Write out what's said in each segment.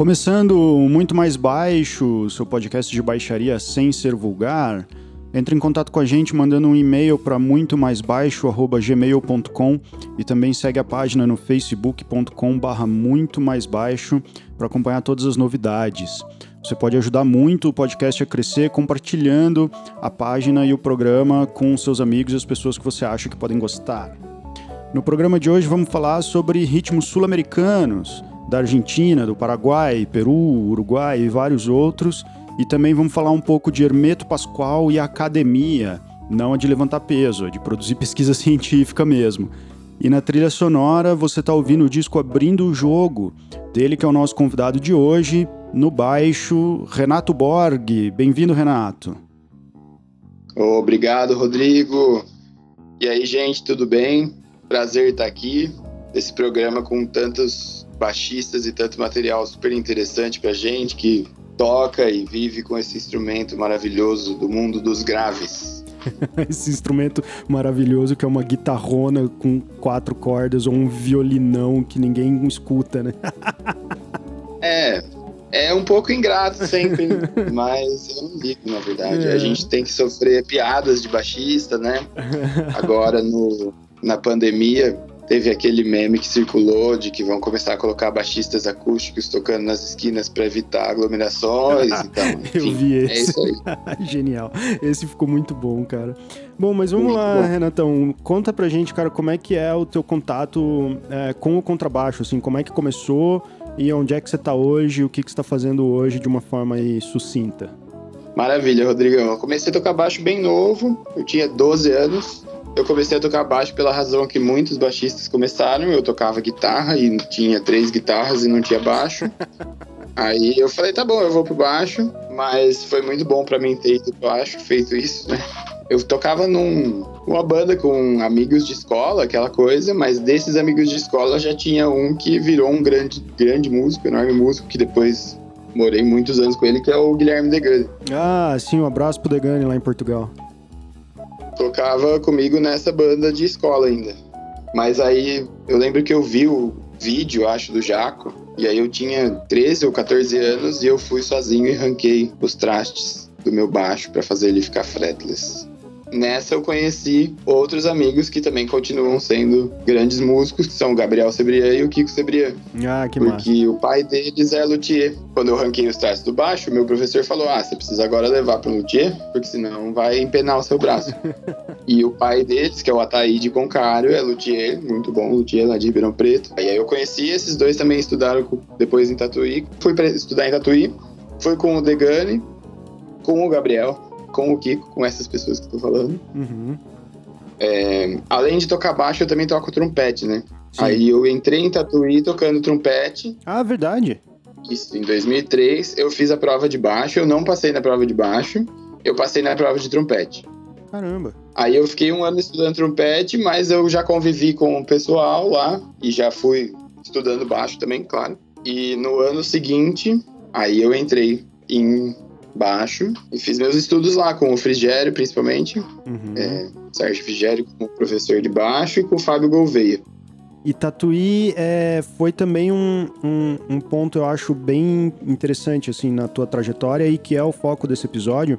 Começando muito mais baixo, seu podcast de baixaria sem ser vulgar, entre em contato com a gente mandando um e-mail para muito mais baixo@gmail.com e também segue a página no facebook.com/barra muito mais baixo para acompanhar todas as novidades. Você pode ajudar muito o podcast a crescer compartilhando a página e o programa com seus amigos e as pessoas que você acha que podem gostar. No programa de hoje vamos falar sobre ritmos sul-americanos da Argentina, do Paraguai, Peru, Uruguai e vários outros. E também vamos falar um pouco de Hermeto Pascoal e academia, não a de levantar peso, a de produzir pesquisa científica mesmo. E na trilha sonora você está ouvindo o disco Abrindo o Jogo, dele que é o nosso convidado de hoje, no baixo, Renato Borg. Bem-vindo, Renato. Obrigado, Rodrigo. E aí, gente, tudo bem? Prazer estar aqui nesse programa com tantos baixistas e tanto material super interessante pra gente que toca e vive com esse instrumento maravilhoso do mundo dos graves. esse instrumento maravilhoso que é uma guitarrona com quatro cordas ou um violinão que ninguém escuta, né? é, é um pouco ingrato sempre, mas eu não ligo, na verdade. É. A gente tem que sofrer piadas de baixista, né? Agora no, na pandemia, Teve aquele meme que circulou de que vão começar a colocar baixistas acústicos tocando nas esquinas para evitar aglomerações e tal. Enfim, Eu vi esse. É isso aí. Genial. Esse ficou muito bom, cara. Bom, mas vamos muito lá, bom. Renatão. Conta pra gente, cara, como é que é o teu contato é, com o contrabaixo, assim, como é que começou e onde é que você tá hoje, o que, que você tá fazendo hoje de uma forma aí sucinta. Maravilha, Rodrigão. Eu comecei a tocar baixo bem novo, eu tinha 12 anos. Eu comecei a tocar baixo pela razão que muitos baixistas começaram. Eu tocava guitarra e tinha três guitarras e não tinha baixo. Aí eu falei, tá bom, eu vou pro baixo, mas foi muito bom para mim ter ido pro baixo, feito isso, né? Eu tocava num, numa banda com amigos de escola, aquela coisa, mas desses amigos de escola já tinha um que virou um grande, grande músico, enorme músico, que depois morei muitos anos com ele, que é o Guilherme Degani. Ah, sim, um abraço pro Degani lá em Portugal tocava comigo nessa banda de escola ainda. Mas aí eu lembro que eu vi o vídeo, acho, do Jaco, e aí eu tinha 13 ou 14 anos e eu fui sozinho e ranquei os trastes do meu baixo para fazer ele ficar fretless. Nessa eu conheci outros amigos que também continuam sendo grandes músicos, que são o Gabriel Sebrian e o Kiko Sebrian. Ah, que Porque massa. o pai deles é luthier. Quando eu ranquei os traços do baixo, meu professor falou: Ah, você precisa agora levar para o luthier, porque senão vai empenar o seu braço. e o pai deles, que é o Ataíde Concário, é luthier, muito bom, luthier lá de Ribeirão Preto. Aí eu conheci, esses dois também estudaram depois em Tatuí. Fui para estudar em Tatuí, fui com o Degani, com o Gabriel com o Kiko, com essas pessoas que eu tô falando. Uhum. É, além de tocar baixo, eu também toco trompete, né? Sim. Aí eu entrei em Tatuí tocando trompete. Ah, verdade. Isso, em 2003 eu fiz a prova de baixo, eu não passei na prova de baixo, eu passei na prova de trompete. Caramba. Aí eu fiquei um ano estudando trompete, mas eu já convivi com o pessoal lá e já fui estudando baixo também, claro. E no ano seguinte, aí eu entrei em baixo e fiz meus estudos lá com o Frigério, principalmente. Uhum. É, Sérgio Frigério como professor de baixo e com o Fábio Gouveia. E Tatuí é, foi também um, um, um, ponto, eu acho, bem interessante assim na tua trajetória e que é o foco desse episódio,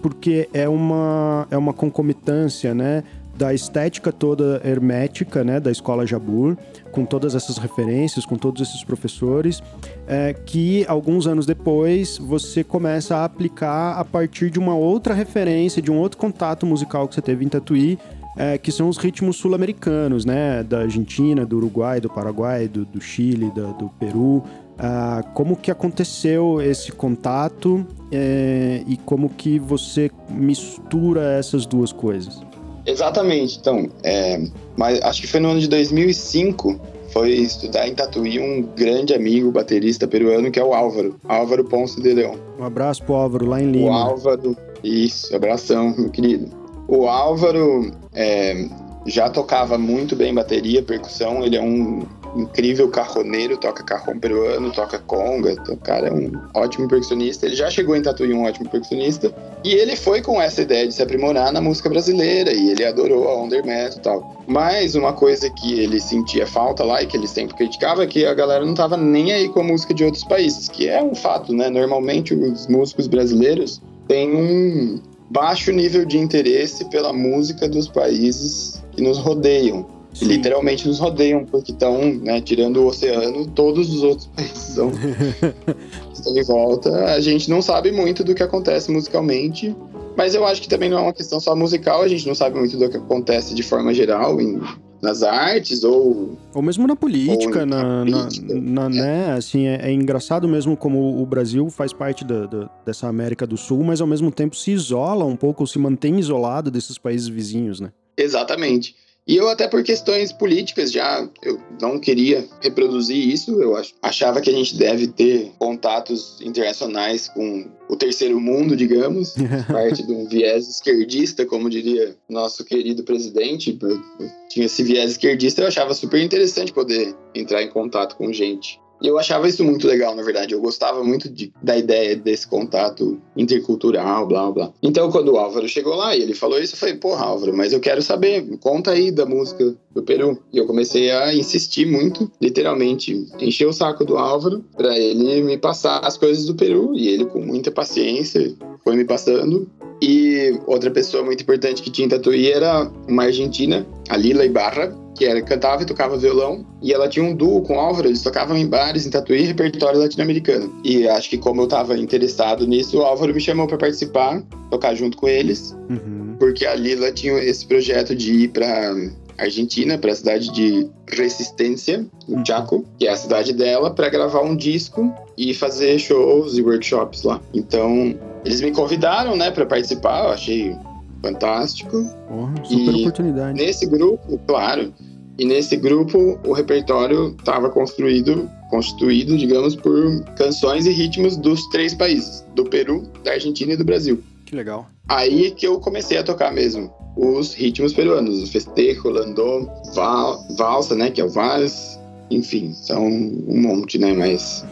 porque é uma, é uma concomitância, né? Da estética toda hermética, né, da escola Jabur, com todas essas referências, com todos esses professores, é, que alguns anos depois você começa a aplicar a partir de uma outra referência, de um outro contato musical que você teve em Tatuí, é, que são os ritmos sul-americanos, né, da Argentina, do Uruguai, do Paraguai, do, do Chile, do, do Peru. Ah, como que aconteceu esse contato é, e como que você mistura essas duas coisas? Exatamente. Então, é, mas acho que foi no ano de 2005 foi estudar em Tatuí um grande amigo baterista peruano que é o Álvaro, Álvaro Ponce de Leão. Um abraço pro Álvaro lá em Lima. O Álvaro, isso, abração, meu querido. O Álvaro é, já tocava muito bem bateria, percussão, ele é um incrível carroneiro, toca carrom peruano, toca conga. Então, o cara é um ótimo percussionista. Ele já chegou em Tatuí um ótimo percussionista. E ele foi com essa ideia de se aprimorar na música brasileira. E ele adorou a Under Metal e tal. Mas uma coisa que ele sentia falta lá e que ele sempre criticava é que a galera não tava nem aí com a música de outros países. Que é um fato, né? Normalmente os músicos brasileiros têm um baixo nível de interesse pela música dos países que nos rodeiam. Sim. Literalmente nos rodeiam, porque estão, né, tirando o oceano, todos os outros países estão, estão em volta. A gente não sabe muito do que acontece musicalmente, mas eu acho que também não é uma questão só musical, a gente não sabe muito do que acontece de forma geral em, nas artes ou ou mesmo na política, na, na, política. na, na é. né, assim é, é, engraçado mesmo como o Brasil faz parte da, da, dessa América do Sul, mas ao mesmo tempo se isola um pouco, se mantém isolado desses países vizinhos, né? Exatamente. E eu até por questões políticas já eu não queria reproduzir isso. Eu achava que a gente deve ter contatos internacionais com o terceiro mundo, digamos, parte de um viés esquerdista, como diria nosso querido presidente. Eu tinha esse viés esquerdista, eu achava super interessante poder entrar em contato com gente eu achava isso muito legal, na verdade. Eu gostava muito de, da ideia desse contato intercultural, blá blá. Então, quando o Álvaro chegou lá e ele falou isso, eu falei, porra, Álvaro, mas eu quero saber, conta aí da música do Peru. E eu comecei a insistir muito, literalmente, encher o saco do Álvaro para ele me passar as coisas do Peru. E ele, com muita paciência, foi me passando. E outra pessoa muito importante que tinha em Tatuí era uma argentina, a Lila Ibarra, que era cantava e tocava violão, e ela tinha um duo com o Álvaro, eles tocavam em bares em Tatuí, repertório latino-americano. E acho que como eu estava interessado nisso, o Álvaro me chamou para participar, tocar junto com eles, uhum. porque a Lila tinha esse projeto de ir para Argentina, para a cidade de Resistência, no uhum. Chaco, que é a cidade dela, para gravar um disco e fazer shows e workshops lá. Então, eles me convidaram, né, para participar, eu achei fantástico. Porra, super e oportunidade. Nesse grupo, claro, e nesse grupo o repertório estava construído, constituído, digamos, por canções e ritmos dos três países, do Peru, da Argentina e do Brasil. Que legal. Aí que eu comecei a tocar mesmo os ritmos peruanos, o festejo, landô, val, valsa, né, que é o vals, enfim, são um monte, né? Mas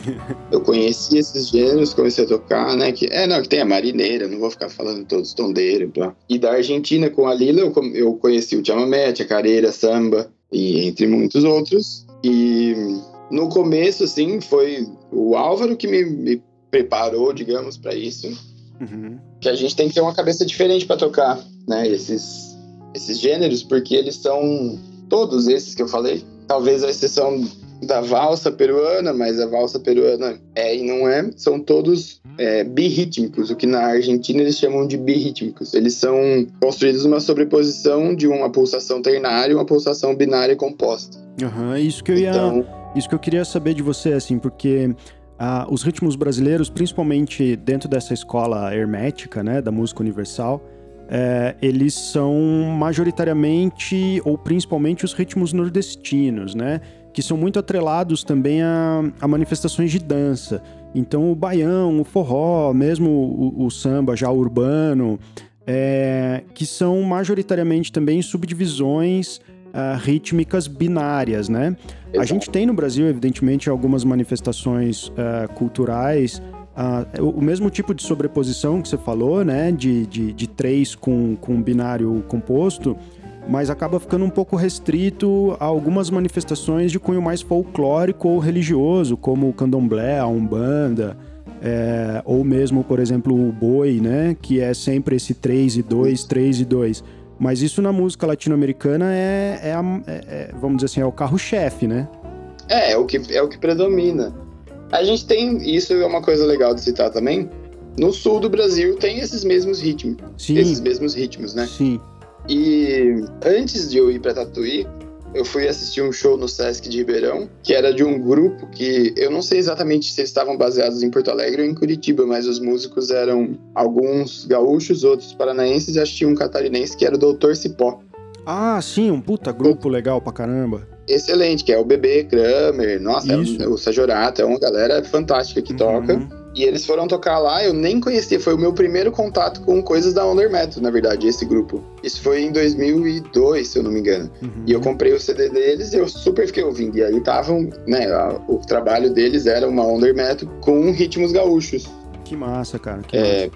eu conheci esses gêneros, comecei a tocar, né? Que, é, não, que tem a marineira, não vou ficar falando todos tondeiros, blá. E da Argentina, com a Lila, eu, eu conheci o chamamé, a careira, samba, e entre muitos outros. E no começo, assim, foi o Álvaro que me, me preparou, digamos, para isso. Uhum. Que a gente tem que ter uma cabeça diferente para tocar, né? Esses, esses gêneros, porque eles são todos esses que eu falei talvez a exceção da valsa peruana, mas a valsa peruana é e não é, são todos é, birrítmicos, o que na Argentina eles chamam de birrítmicos. Eles são construídos uma sobreposição de uma pulsação ternária e uma pulsação binária composta. Uhum, isso que eu ia, então, isso que eu queria saber de você, assim, porque ah, os ritmos brasileiros, principalmente dentro dessa escola hermética, né, da música universal, é, eles são majoritariamente ou principalmente os ritmos nordestinos, né? Que são muito atrelados também a, a manifestações de dança. Então, o baião, o forró, mesmo o, o samba já urbano, é, que são majoritariamente também subdivisões uh, rítmicas binárias, né? Exato. A gente tem no Brasil, evidentemente, algumas manifestações uh, culturais Uh, o mesmo tipo de sobreposição que você falou, né? De, de, de três com, com binário composto, mas acaba ficando um pouco restrito a algumas manifestações de cunho mais folclórico ou religioso, como o candomblé, a umbanda, é, ou mesmo, por exemplo, o boi, né? Que é sempre esse 3 e 2, 3 e 2. Mas isso na música latino-americana é, é, é, é, vamos dizer assim, é o carro-chefe, né? É, é o, que, é o que predomina. A gente tem, isso é uma coisa legal de citar também, no sul do Brasil tem esses mesmos ritmos. Sim. Esses mesmos ritmos, né? Sim. E antes de eu ir para Tatuí, eu fui assistir um show no Sesc de Ribeirão, que era de um grupo que eu não sei exatamente se eles estavam baseados em Porto Alegre ou em Curitiba, mas os músicos eram alguns gaúchos, outros paranaenses e acho que um catarinense que era o Doutor Cipó. Ah, sim, um puta grupo legal pra caramba excelente, que é o Bebê, Kramer, nossa, é o Sajorata, é uma galera fantástica que uhum. toca. E eles foram tocar lá, eu nem conhecia, foi o meu primeiro contato com coisas da Under Metal, na verdade, esse grupo. Isso foi em 2002, se eu não me engano. Uhum. E eu comprei o CD deles e eu super fiquei ouvindo. E aí estavam, né, a, o trabalho deles era uma Under Metal com ritmos gaúchos. Que massa, cara. Que é,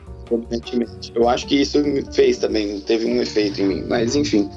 Eu acho que isso fez também, teve um efeito em mim. Mas enfim.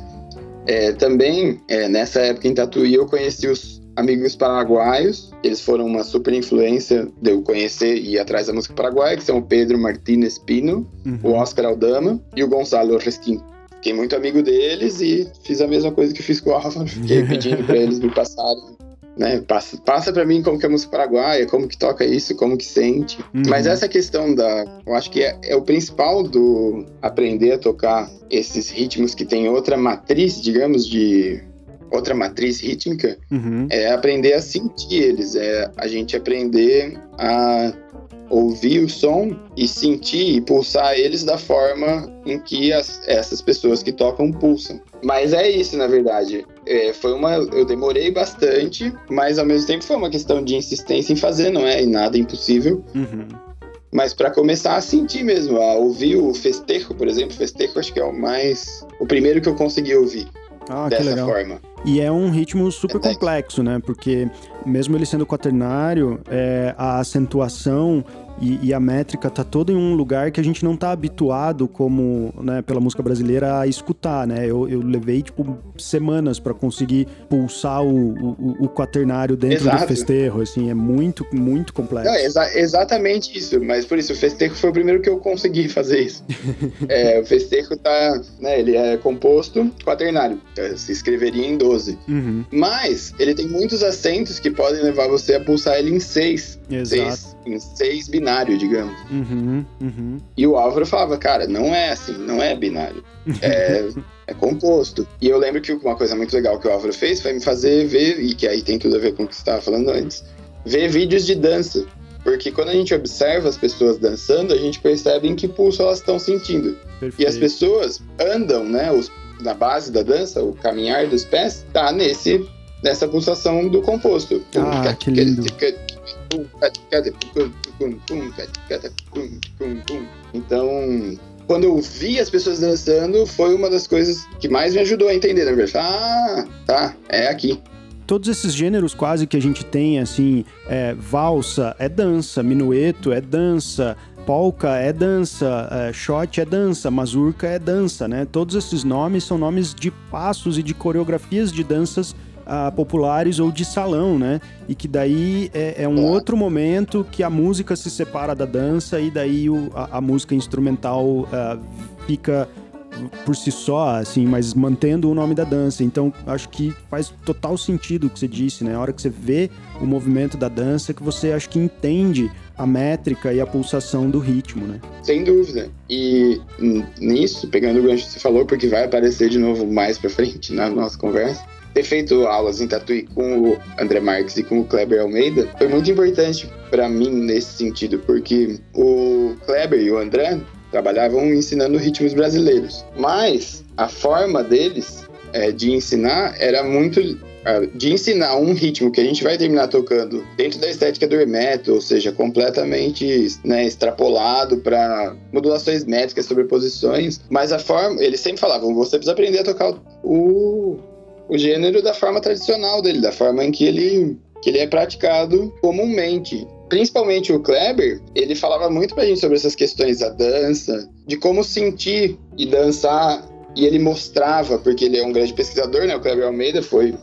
É, também, é, nessa época em Tatuí, eu conheci os amigos paraguaios. Eles foram uma super influência de eu conhecer e ir atrás da música paraguaia, que são o Pedro Martínez Pino, uhum. o Oscar Aldama e o Gonçalo Resquim. Fiquei muito amigo deles e fiz a mesma coisa que fiz com o Álvaro. Fiquei pedindo para eles me passarem né? Passa, passa para mim como que é a música paraguaia, como que toca isso, como que sente. Uhum. Mas essa questão da, eu acho que é, é, o principal do aprender a tocar esses ritmos que tem outra matriz, digamos, de outra matriz rítmica, uhum. é aprender a sentir eles, é a gente aprender a ouvir o som e sentir e pulsar eles da forma em que as, essas pessoas que tocam pulsam. Mas é isso, na verdade. É, foi uma. Eu demorei bastante, mas ao mesmo tempo foi uma questão de insistência em fazer, não é? E nada impossível. Uhum. Mas para começar a sentir mesmo, a ouvir o festejo, por exemplo, festejo acho que é o mais. O primeiro que eu consegui ouvir. Ah, dessa forma. E é um ritmo super é complexo, né? Porque mesmo ele sendo quaternário, é, a acentuação e, e, a métrica tá toda em um lugar que a gente não tá habituado como, né, pela música brasileira a escutar, né? Eu, eu levei, tipo, semanas para conseguir pulsar o, o, o, quaternário dentro Exato. do festejo, assim, é muito, muito complexo. Não, exa exatamente isso, mas por isso, o festejo foi o primeiro que eu consegui fazer isso. é, o festejo tá, né, ele é composto quaternário, é, se escreveria em 12. Uhum. Mas, ele tem muitos acentos que podem levar você a pulsar ele em 6. Exato. Seis, em 6 binários binário, digamos. Uhum, uhum. E o Álvaro falava, cara, não é assim, não é binário. É, é composto. E eu lembro que uma coisa muito legal que o Álvaro fez foi me fazer ver, e que aí tem tudo a ver com o que você estava falando antes, ver vídeos de dança. Porque quando a gente observa as pessoas dançando, a gente percebe em que pulso elas estão sentindo. Perfeito. E as pessoas andam, né? Os, na base da dança, o caminhar dos pés, tá nesse, nessa pulsação do composto. Ah, que lindo. Então, quando eu vi as pessoas dançando, foi uma das coisas que mais me ajudou a entender, verdade. Ah, tá, é aqui. Todos esses gêneros quase que a gente tem, assim, é, valsa é dança, minueto é dança, polka é dança, é, shot é dança, mazurca é dança, né? Todos esses nomes são nomes de passos e de coreografias de danças uh, populares ou de salão, né? E que daí é, é, um outro momento que a música se separa da dança e daí o, a, a, música instrumental uh, fica por si só, assim, mas mantendo o nome da dança. Então, acho que faz total sentido o que você disse, né? A hora que você vê o movimento da dança, que você acho que entende a métrica e a pulsação do ritmo, né? Sem dúvida. E nisso, pegando o gancho que você falou, porque vai aparecer de novo mais pra frente na nossa conversa, ter feito aulas em Tatuí com o André Marques e com o Kleber Almeida foi muito importante para mim nesse sentido, porque o Kleber e o André trabalhavam ensinando ritmos brasileiros, mas a forma deles é, de ensinar era muito de ensinar um ritmo que a gente vai terminar tocando dentro da estética do metal, ou seja, completamente né, extrapolado para modulações métricas, sobreposições, mas a forma, eles sempre falavam, você precisa aprender a tocar o, o gênero da forma tradicional dele, da forma em que ele, que ele é praticado comumente. Principalmente o Kleber, ele falava muito pra gente sobre essas questões da dança, de como sentir e dançar, e ele mostrava, porque ele é um grande pesquisador, né? O Kleber Almeida foi.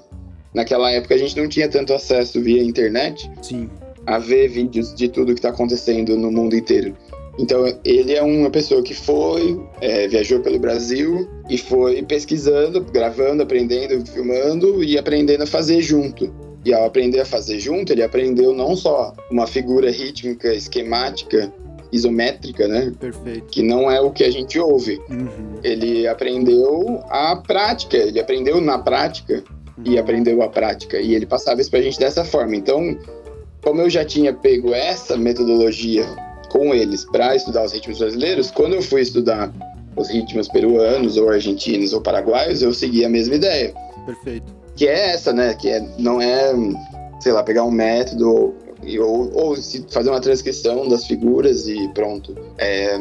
Naquela época a gente não tinha tanto acesso via internet Sim. a ver vídeos de tudo que está acontecendo no mundo inteiro. Então, ele é uma pessoa que foi, é, viajou pelo Brasil e foi pesquisando, gravando, aprendendo, filmando e aprendendo a fazer junto. E ao aprender a fazer junto, ele aprendeu não só uma figura rítmica, esquemática, isométrica, né? Perfeito. Que não é o que a gente ouve. Uhum. Ele aprendeu a prática, ele aprendeu na prática uhum. e aprendeu a prática. E ele passava isso pra gente dessa forma. Então, como eu já tinha pego essa metodologia com eles para estudar os ritmos brasileiros, quando eu fui estudar os ritmos peruanos ou argentinos ou paraguaios, eu segui a mesma ideia. Perfeito. Que é essa, né? Que é, não é, sei lá, pegar um método ou, ou se fazer uma transcrição das figuras e pronto. É,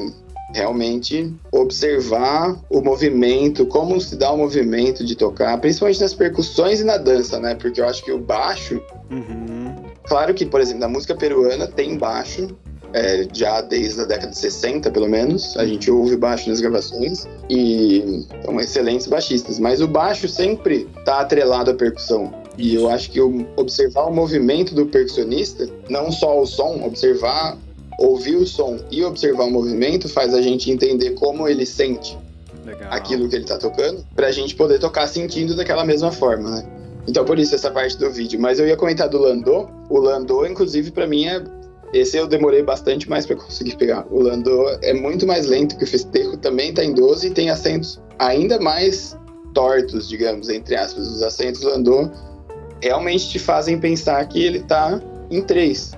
realmente observar o movimento, como se dá o movimento de tocar, principalmente nas percussões e na dança, né? Porque eu acho que o baixo. Uhum. Claro que, por exemplo, na música peruana tem baixo, é, já desde a década de 60, pelo menos. A gente ouve baixo nas gravações e são excelentes baixistas, mas o baixo sempre está atrelado à percussão. E eu acho que observar o movimento do percussionista, não só o som, observar ouvir o som e observar o movimento faz a gente entender como ele sente Legal. aquilo que ele está tocando, para a gente poder tocar sentindo daquela mesma forma, né? Então, por isso, essa parte do vídeo. Mas eu ia comentar do Landô. O Landô, inclusive, para mim, é... esse eu demorei bastante mais para conseguir pegar. O Landô é muito mais lento que o Festejo, também está em 12 e tem acentos ainda mais tortos, digamos, entre aspas. Os acentos do Landô realmente te fazem pensar que ele está em 3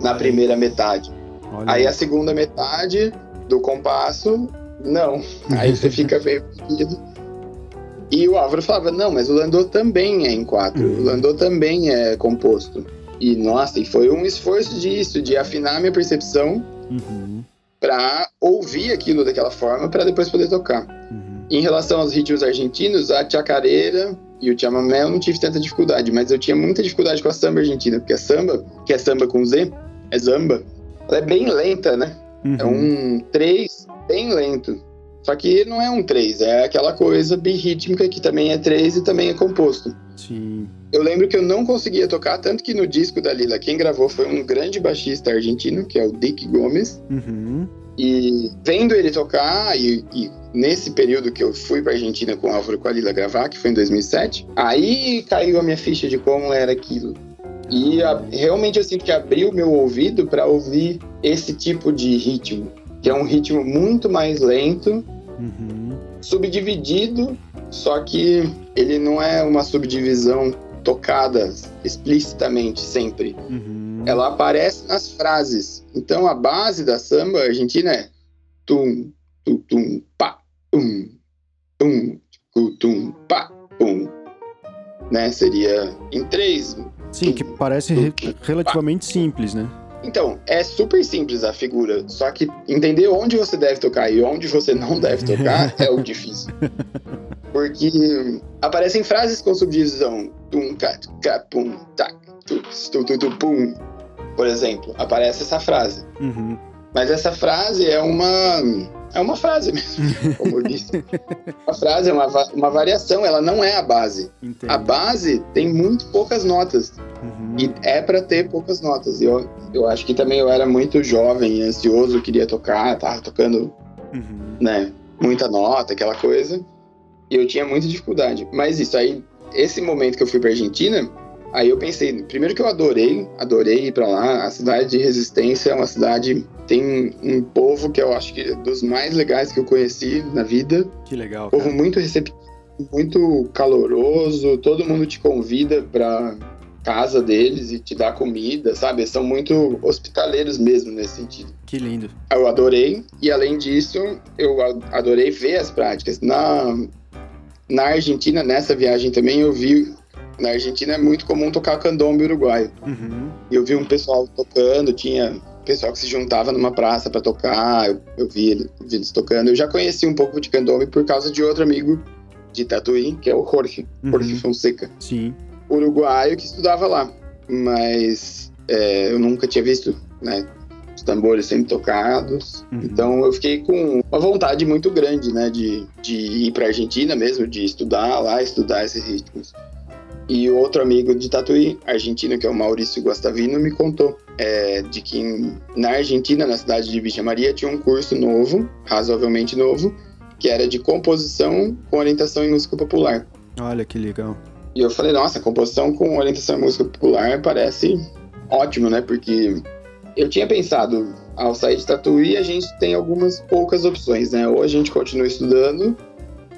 na primeira metade. Olha. Aí a segunda metade do compasso, não. Aí você fica meio perdido. E o Álvaro falava, não, mas o Landau também é em quatro, uhum. o Landau também é composto. E, nossa, e foi um esforço disso, de afinar minha percepção uhum. para ouvir aquilo daquela forma, para depois poder tocar. Uhum. Em relação aos ritmos argentinos, a chacareira e o chamamé eu não tive tanta dificuldade, mas eu tinha muita dificuldade com a samba argentina, porque a samba, que é samba com Z, é Zamba, ela é bem lenta, né? Uhum. É um 3 bem lento. Só que não é um 3, é aquela coisa birrítmica que também é 3 e também é composto. Sim. Eu lembro que eu não conseguia tocar, tanto que no disco da Lila, quem gravou foi um grande baixista argentino, que é o Dick Gomes. Uhum. E vendo ele tocar, e, e, nesse período que eu fui pra Argentina com o Álvaro com a Lila gravar, que foi em 2007, aí caiu a minha ficha de como era aquilo. E a, realmente eu sinto que abriu meu ouvido para ouvir esse tipo de ritmo, que é um ritmo muito mais lento, uhum. subdividido, só que ele não é uma subdivisão tocada explicitamente sempre. Uhum. Ela aparece nas frases. Então a base da samba argentina é tum, tum, tum, pá, tum, tum, tum, pá, tum. Né? Seria em três Sim, que parece re relativamente simples, né? Então, é super simples a figura, só que entender onde você deve tocar e onde você não deve tocar é o difícil. Porque aparecem frases com subdivisão. Tum, cat, cat, pum, tac, tu, tu, tu, tu, pum. Por exemplo, aparece essa frase. Uhum. Mas essa frase é uma é uma frase mesmo, como eu disse. Uma frase é uma, uma variação, ela não é a base. A base tem muito poucas notas. Uhum. E é para ter poucas notas. Eu, eu acho que também eu era muito jovem, ansioso, queria tocar, tava tocando, uhum. né, muita nota, aquela coisa. E eu tinha muita dificuldade. Mas isso aí, esse momento que eu fui pra Argentina, Aí eu pensei, primeiro que eu adorei, adorei ir para lá. A cidade de Resistência é uma cidade tem um povo que eu acho que é dos mais legais que eu conheci na vida. Que legal. Povo muito receptivo, muito caloroso. Todo mundo te convida para casa deles e te dá comida, sabe? São muito hospitaleiros mesmo nesse sentido. Que lindo. Eu adorei e além disso eu adorei ver as práticas na na Argentina nessa viagem também eu vi na Argentina é muito comum tocar candombe uruguaio. Uhum. Eu vi um pessoal tocando, tinha pessoal que se juntava numa praça para tocar, eu, eu vi, ele, vi, eles tocando. Eu já conheci um pouco de candombe por causa de outro amigo de Tatuí, que é o Jorge, uhum. Jorge Fonseca. Sim. Uruguaio que estudava lá. Mas é, eu nunca tinha visto, né? Os tambores sendo tocados. Uhum. Então eu fiquei com uma vontade muito grande, né? De, de ir para Argentina mesmo, de estudar lá, estudar esses ritmos. E o outro amigo de Tatuí, argentino, que é o Maurício Guastavino, me contou é, de que na Argentina, na cidade de Villa Maria, tinha um curso novo, razoavelmente novo, que era de composição com orientação em música popular. Olha que legal. E eu falei, nossa, composição com orientação em música popular parece ótimo, né? Porque eu tinha pensado, ao sair de Tatuí, a gente tem algumas poucas opções, né? Ou a gente continua estudando,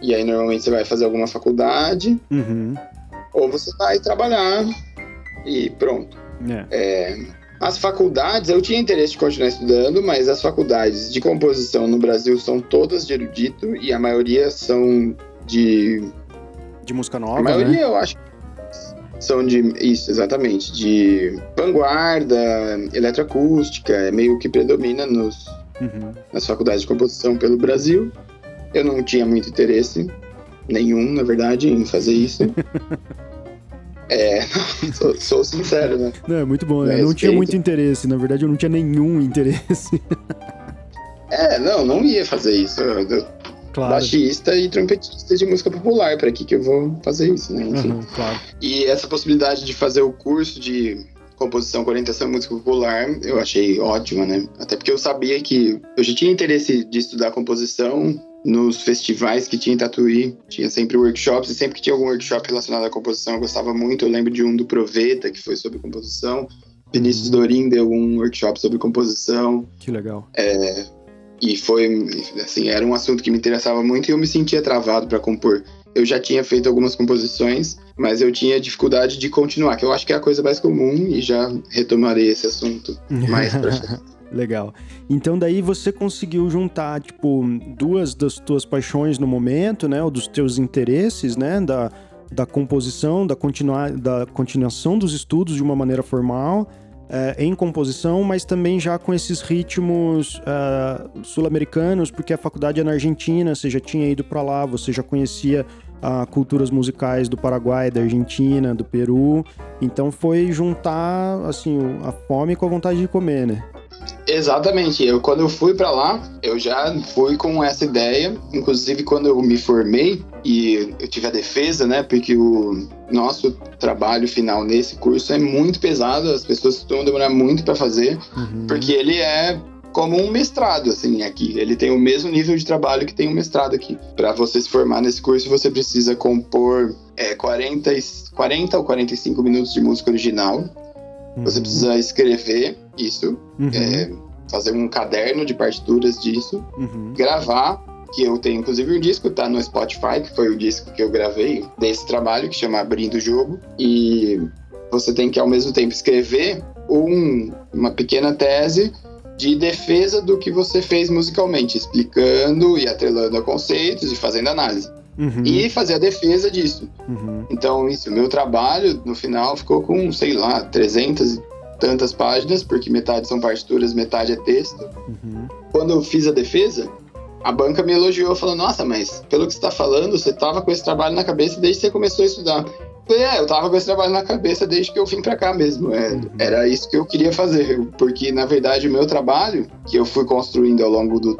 e aí normalmente você vai fazer alguma faculdade, uhum ou você vai trabalhar e pronto. É. É, as faculdades, eu tinha interesse de continuar estudando, mas as faculdades de composição no Brasil são todas de erudito e a maioria são de. De música nova? A maioria né? eu acho. são de. Isso, exatamente. De vanguarda, eletroacústica, é meio que predomina nos, uhum. nas faculdades de composição pelo Brasil. Eu não tinha muito interesse, nenhum, na verdade, em fazer isso. É, sou, sou, sincero, né? Não, é muito bom. Né? Eu não tinha muito interesse, na verdade, eu não tinha nenhum interesse. É, não, não ia fazer isso. Eu, claro. Baixista e trompetista de música popular, para que que eu vou fazer isso, né? Enfim. Uhum, claro. E essa possibilidade de fazer o curso de composição com orientação em música popular, eu achei ótima, né? Até porque eu sabia que eu já tinha interesse de estudar composição nos festivais que tinha em Tatuí, tinha sempre workshops, e sempre que tinha algum workshop relacionado à composição, eu gostava muito. Eu lembro de um do Proveta, que foi sobre composição. Vinícius uhum. Dorim deu um workshop sobre composição. Que legal. É, e foi, assim, era um assunto que me interessava muito e eu me sentia travado para compor. Eu já tinha feito algumas composições, mas eu tinha dificuldade de continuar, que eu acho que é a coisa mais comum e já retomarei esse assunto mais pra Legal. Então daí você conseguiu juntar, tipo, duas das tuas paixões no momento, né? Ou dos teus interesses, né? Da, da composição, da, continuar, da continuação dos estudos de uma maneira formal é, em composição, mas também já com esses ritmos uh, sul-americanos, porque a faculdade é na Argentina, você já tinha ido para lá, você já conhecia uh, culturas musicais do Paraguai, da Argentina, do Peru. Então foi juntar assim a fome com a vontade de comer, né? Exatamente. Eu quando eu fui para lá, eu já fui com essa ideia. Inclusive quando eu me formei e eu tive a defesa, né? Porque o nosso trabalho final nesse curso é muito pesado. As pessoas costumam demorar muito para fazer, uhum. porque ele é como um mestrado, assim, aqui. Ele tem o mesmo nível de trabalho que tem um mestrado aqui. Para você se formar nesse curso, você precisa compor é, 40, 40 ou 45 minutos de música original. Uhum. Você precisa escrever isso, uhum. é, fazer um caderno de partituras disso, uhum. gravar, que eu tenho inclusive um disco, tá no Spotify, que foi o disco que eu gravei desse trabalho, que chama Abrindo o Jogo, e você tem que ao mesmo tempo escrever um, uma pequena tese de defesa do que você fez musicalmente, explicando e atrelando a conceitos e fazendo análise. Uhum. E fazer a defesa disso. Uhum. Então, isso, meu trabalho no final ficou com, sei lá, 300 e tantas páginas, porque metade são partituras, metade é texto. Uhum. Quando eu fiz a defesa, a banca me elogiou, falando: Nossa, mas pelo que você está falando, você estava com esse trabalho na cabeça desde que você começou a estudar. Eu falei, é, eu tava com esse trabalho na cabeça desde que eu vim para cá mesmo. É, uhum. Era isso que eu queria fazer, porque na verdade o meu trabalho, que eu fui construindo ao longo do,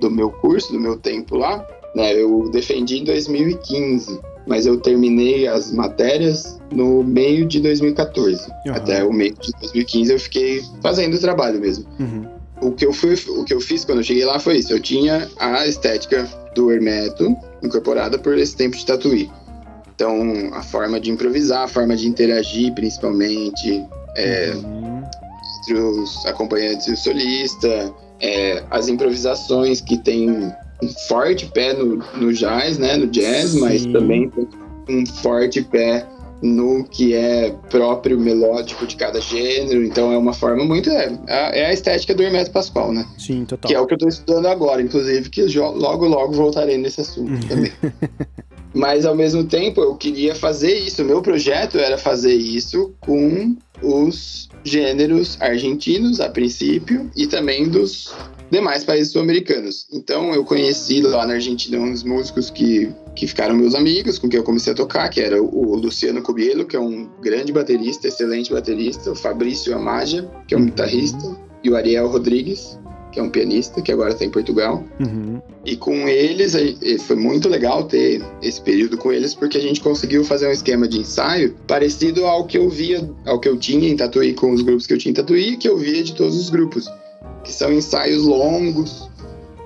do meu curso, do meu tempo lá, né? Eu defendi em 2015, mas eu terminei as matérias no meio de 2014. Uhum. Até o meio de 2015 eu fiquei fazendo o trabalho mesmo. Uhum. O que, eu fui, o que eu fiz quando eu cheguei lá foi isso. Eu tinha a estética do Hermeto incorporada por esse tempo de tatuí. Então, a forma de improvisar, a forma de interagir, principalmente, é, uhum. entre os acompanhantes e o solista, é, as improvisações que tem um forte pé no, no jazz, né, no jazz, Sim. mas também um forte pé no que é próprio melódico de cada gênero. Então é uma forma muito. É, é a estética do Hermeto Pascoal, né? Sim, total. Que é o que eu estou estudando agora, inclusive, que logo, logo voltarei nesse assunto uhum. também. Mas ao mesmo tempo eu queria fazer isso. O meu projeto era fazer isso com os gêneros argentinos a princípio e também dos demais países sul-americanos. Então eu conheci lá na Argentina uns músicos que, que ficaram meus amigos, com quem eu comecei a tocar, que era o Luciano Cubielo, que é um grande baterista, excelente baterista, o Fabrício Amagia, que é um guitarrista, e o Ariel Rodrigues, que é um pianista, que agora está em Portugal. Uhum. E com eles, foi muito legal ter esse período com eles, porque a gente conseguiu fazer um esquema de ensaio parecido ao que eu via, ao que eu tinha em Tatuí com os grupos que eu tinha em Tatuí, que eu via de todos os grupos que são ensaios longos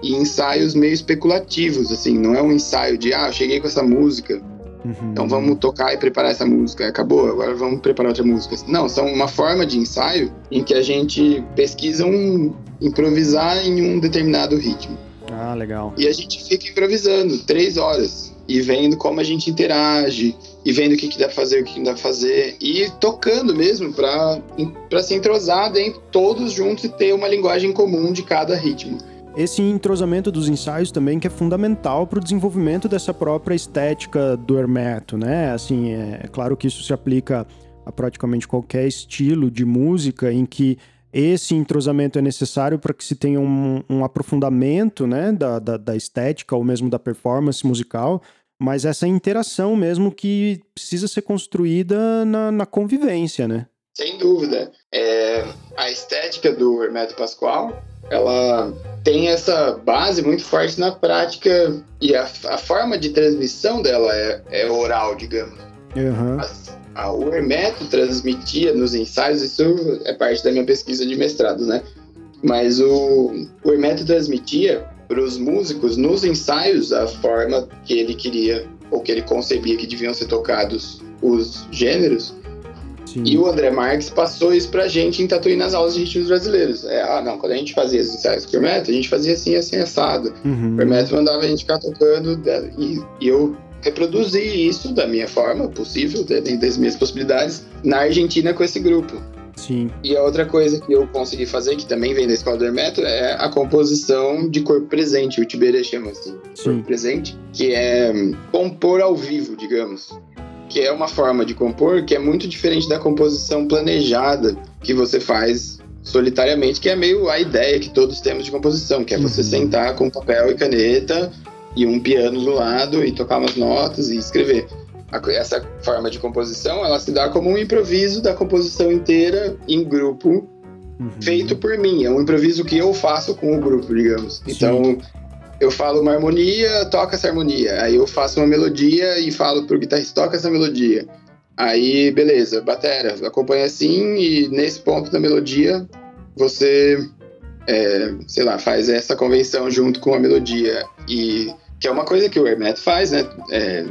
e ensaios meio especulativos, assim, não é um ensaio de, ah, cheguei com essa música, uhum. então vamos tocar e preparar essa música, acabou, agora vamos preparar outra música. Não, são uma forma de ensaio em que a gente pesquisa um, improvisar em um determinado ritmo. Ah, legal. E a gente fica improvisando três horas e vendo como a gente interage, e vendo o que, que dá pra fazer, o que, que dá pra fazer, e tocando mesmo para se entrosar dentro, todos juntos e ter uma linguagem comum de cada ritmo. esse entrosamento dos ensaios também que é fundamental para o desenvolvimento dessa própria estética do Hermeto, né? Assim, é, é claro que isso se aplica a praticamente qualquer estilo de música em que esse entrosamento é necessário para que se tenha um, um aprofundamento né, da, da, da, estética ou mesmo da performance musical, mas essa interação mesmo que precisa ser construída na, na convivência, né? Sem dúvida. É, a estética do Hermeto Pascoal, ela tem essa base muito forte na prática e a, a forma de transmissão dela é, é oral, digamos. Uhum. As, a, o Hermeto transmitia nos ensaios, isso é parte da minha pesquisa de mestrado, né? Mas o, o Hermeto transmitia para os músicos nos ensaios a forma que ele queria ou que ele concebia que deviam ser tocados os gêneros Sim. E o André Marques passou isso pra gente em Tatuí nas aulas de ritmos brasileiros. É, ah, não, quando a gente fazia os ensaios com o Hermeto, a gente fazia assim, assim, assado. Uhum. O Hermeto mandava a gente ficar tocando e, e eu reproduzi isso da minha forma possível, dentro das minhas possibilidades, na Argentina com esse grupo. Sim. E a outra coisa que eu consegui fazer, que também vem da escola do Hermeto, é a composição de corpo presente. O Tiberê chama assim, Sim. corpo presente, que é compor ao vivo, digamos que é uma forma de compor que é muito diferente da composição planejada que você faz solitariamente, que é meio a ideia que todos temos de composição, que é você uhum. sentar com papel e caneta e um piano do lado e tocar umas notas e escrever. Essa forma de composição, ela se dá como um improviso da composição inteira em grupo, uhum. feito por mim. É um improviso que eu faço com o grupo, digamos. Sim. Então, eu falo uma harmonia, toca essa harmonia. Aí eu faço uma melodia e falo pro guitarrista, toca essa melodia. Aí, beleza, batera, acompanha assim e nesse ponto da melodia você, é, sei lá, faz essa convenção junto com a melodia. E que é uma coisa que o Hermeto faz, né? É,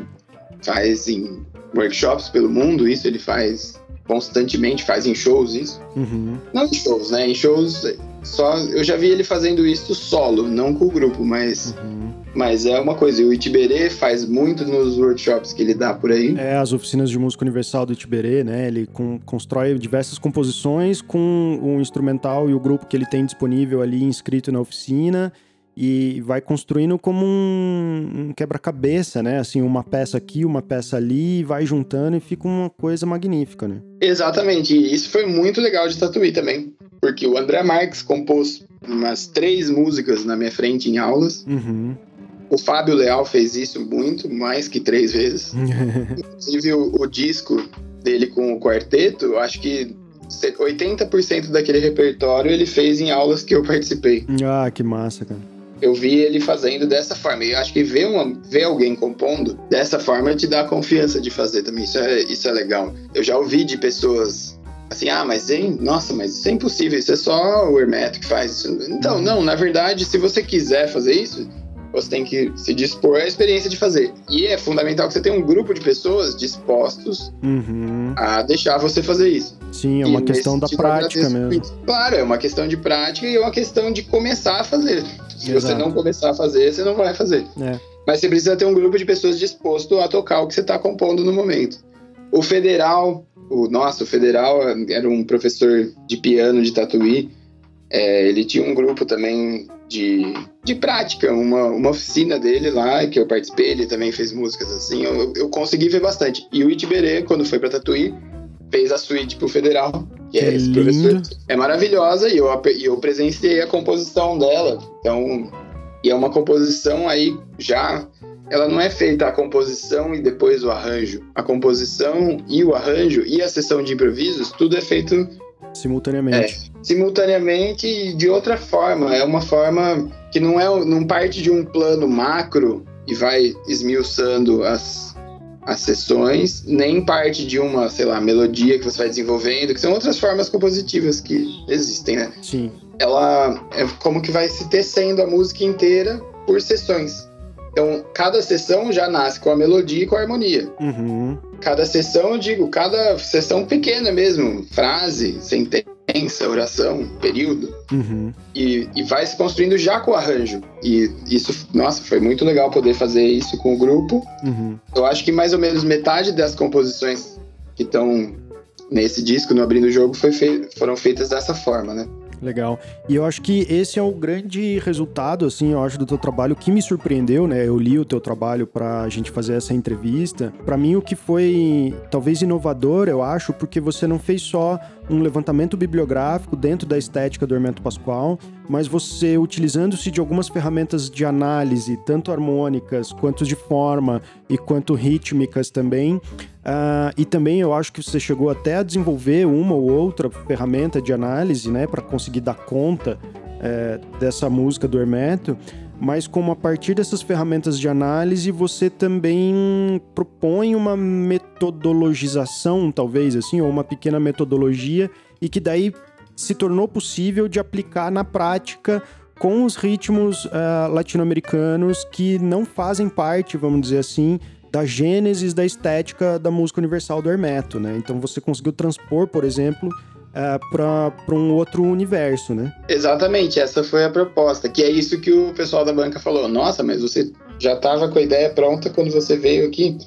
faz em workshops pelo mundo, isso ele faz constantemente, faz em shows isso. Uhum. Não em shows, né? Em shows só eu já vi ele fazendo isso solo, não com o grupo, mas uhum. mas é uma coisa. E o Itiberê faz muito nos workshops que ele dá por aí. É, as oficinas de música universal do Itiberê, né? Ele com, constrói diversas composições com o instrumental e o grupo que ele tem disponível ali inscrito na oficina e vai construindo como um, um quebra-cabeça, né? Assim, uma peça aqui, uma peça ali, vai juntando e fica uma coisa magnífica, né? Exatamente. E isso foi muito legal de Tatuí também, porque o André Marques compôs umas três músicas na minha frente em aulas. Uhum. O Fábio Leal fez isso muito, mais que três vezes. Inclusive, o, o disco dele com o quarteto, acho que 80% daquele repertório ele fez em aulas que eu participei. Ah, que massa, cara eu vi ele fazendo dessa forma. E eu acho que ver, uma, ver alguém compondo dessa forma te dá confiança de fazer também. Isso é, isso é legal. Eu já ouvi de pessoas assim, ah, mas hein, nossa, mas isso é impossível, isso é só o Hermeto que faz isso. Então, não, na verdade, se você quiser fazer isso, você tem que se dispor à experiência de fazer. E é fundamental que você tenha um grupo de pessoas dispostos uhum. a deixar você fazer isso. Sim, é uma e questão da prática mesmo. Claro, é uma questão de prática e é uma questão de começar a fazer. Se Exato. você não começar a fazer, você não vai fazer. É. Mas você precisa ter um grupo de pessoas disposto a tocar o que você está compondo no momento. O federal, o nosso federal era um professor de piano de Tatuí. É, ele tinha um grupo também de, de prática, uma, uma oficina dele lá, que eu participei, ele também fez músicas assim, eu, eu consegui ver bastante. E o Itiberê, quando foi para Tatuí, fez a suíte pro Federal, que é esse professor. É maravilhosa e eu, eu presenciei a composição dela. Então, e é uma composição aí já. Ela não é feita a composição e depois o arranjo. A composição e o arranjo e a sessão de improvisos, tudo é feito Simultaneamente. É, simultaneamente e de outra forma. É uma forma que não é não parte de um plano macro e vai esmiuçando as, as sessões, nem parte de uma, sei lá, melodia que você vai desenvolvendo, que são outras formas compositivas que existem, né? Sim. Ela é como que vai se tecendo a música inteira por sessões. Então, cada sessão já nasce com a melodia e com a harmonia. Uhum. Cada sessão, eu digo, cada sessão pequena mesmo, frase, sentença, oração, período. Uhum. E, e vai se construindo já com o arranjo. E isso, nossa, foi muito legal poder fazer isso com o grupo. Uhum. Eu acho que mais ou menos metade das composições que estão nesse disco, no Abrindo o Jogo, foi fei foram feitas dessa forma, né? Legal. E eu acho que esse é o grande resultado, assim, eu acho, do teu trabalho que me surpreendeu, né? Eu li o teu trabalho pra gente fazer essa entrevista. Para mim, o que foi talvez inovador, eu acho, porque você não fez só um levantamento bibliográfico dentro da estética do Hermeto Pascoal, mas você, utilizando-se de algumas ferramentas de análise, tanto harmônicas, quanto de forma e quanto rítmicas também, Uh, e também eu acho que você chegou até a desenvolver uma ou outra ferramenta de análise, né, para conseguir dar conta é, dessa música do Hermeto, mas como a partir dessas ferramentas de análise você também propõe uma metodologização, talvez assim, ou uma pequena metodologia, e que daí se tornou possível de aplicar na prática com os ritmos uh, latino-americanos que não fazem parte, vamos dizer assim, da gênesis da estética da música universal do Hermeto, né? Então você conseguiu transpor, por exemplo, uh, para um outro universo, né? Exatamente, essa foi a proposta, que é isso que o pessoal da banca falou. Nossa, mas você já estava com a ideia pronta quando você veio aqui.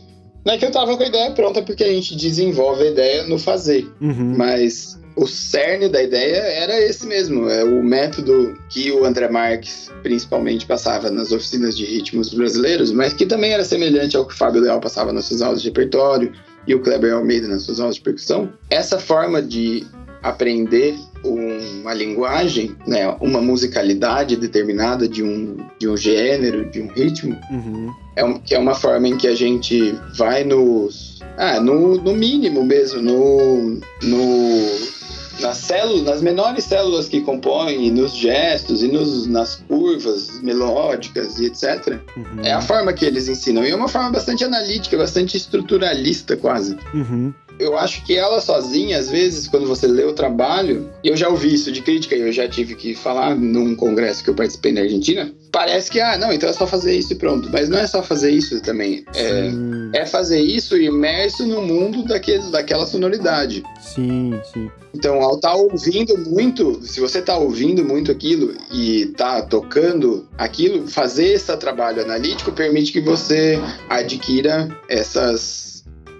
Não é que eu estava com a ideia pronta porque a gente desenvolve a ideia no fazer, uhum. mas o cerne da ideia era esse mesmo, é o método que o André Marques principalmente passava nas oficinas de ritmos brasileiros, mas que também era semelhante ao que o Fábio Leal passava nas suas aulas de repertório e o Kleber Almeida nas suas aulas de percussão. Essa forma de aprender uma linguagem, né, uma musicalidade determinada de um, de um gênero, de um ritmo, uhum. é, um, que é uma forma em que a gente vai nos. Ah, no, no mínimo mesmo, no, no nas células, nas menores células que compõem, nos gestos e nos, nas curvas melódicas e etc. Uhum. É a forma que eles ensinam. E é uma forma bastante analítica, bastante estruturalista, quase. Uhum eu acho que ela sozinha, às vezes, quando você lê o trabalho, e eu já ouvi isso de crítica, e eu já tive que falar num congresso que eu participei na Argentina, parece que, ah, não, então é só fazer isso e pronto. Mas não é só fazer isso também. É, é fazer isso imerso no mundo daquele, daquela sonoridade. Sim, sim. Então, ao estar tá ouvindo muito, se você está ouvindo muito aquilo e está tocando aquilo, fazer esse trabalho analítico permite que você adquira essas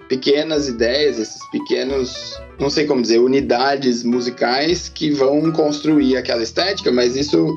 pequenas ideias, esses pequenos, não sei como dizer, unidades musicais que vão construir aquela estética, mas isso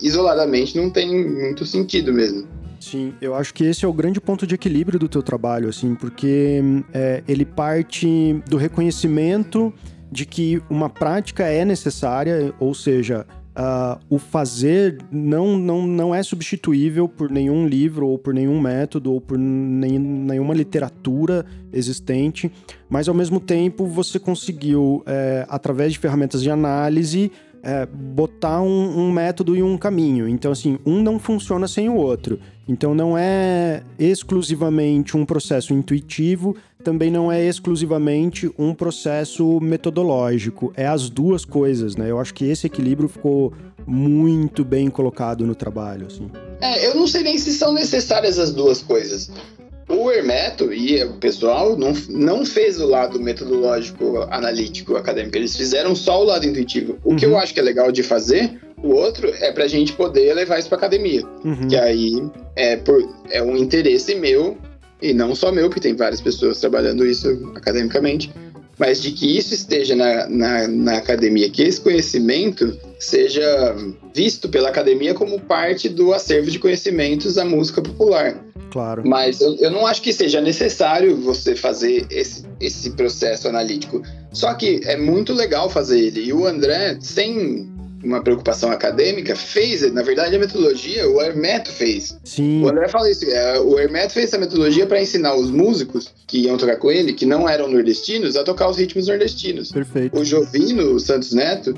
isoladamente não tem muito sentido mesmo. Sim, eu acho que esse é o grande ponto de equilíbrio do teu trabalho, assim, porque é, ele parte do reconhecimento de que uma prática é necessária, ou seja, Uh, o fazer não, não, não é substituível por nenhum livro ou por nenhum método ou por nem, nenhuma literatura existente, mas ao mesmo tempo você conseguiu, é, através de ferramentas de análise, é, botar um, um, método e um caminho. Então, assim, um não funciona sem o outro. Então, não é exclusivamente um processo intuitivo, também não é exclusivamente um processo metodológico. É as duas coisas, né? Eu acho que esse equilíbrio ficou muito bem colocado no trabalho, assim. É, eu não sei nem se são necessárias as duas coisas. O Hermeto e o pessoal não, não fez o lado metodológico, analítico, acadêmico. Eles fizeram só o lado intuitivo. O uhum. que eu uhum. acho que é legal de fazer, o outro é pra gente poder levar isso pra academia. Uhum. Que aí é, por, é um interesse meu, e não só meu, porque tem várias pessoas trabalhando isso academicamente, mas de que isso esteja na, na, na academia, que esse conhecimento seja visto pela academia como parte do acervo de conhecimentos da música popular. Claro. Mas eu, eu não acho que seja necessário você fazer esse, esse processo analítico. Só que é muito legal fazer ele. E o André, sem uma preocupação acadêmica, fez, na verdade, a metodologia, o Hermeto fez. Sim. O André fala isso, é, o Hermeto fez essa metodologia para ensinar os músicos que iam tocar com ele, que não eram nordestinos, a tocar os ritmos nordestinos. Perfeito. O Jovino o Santos Neto,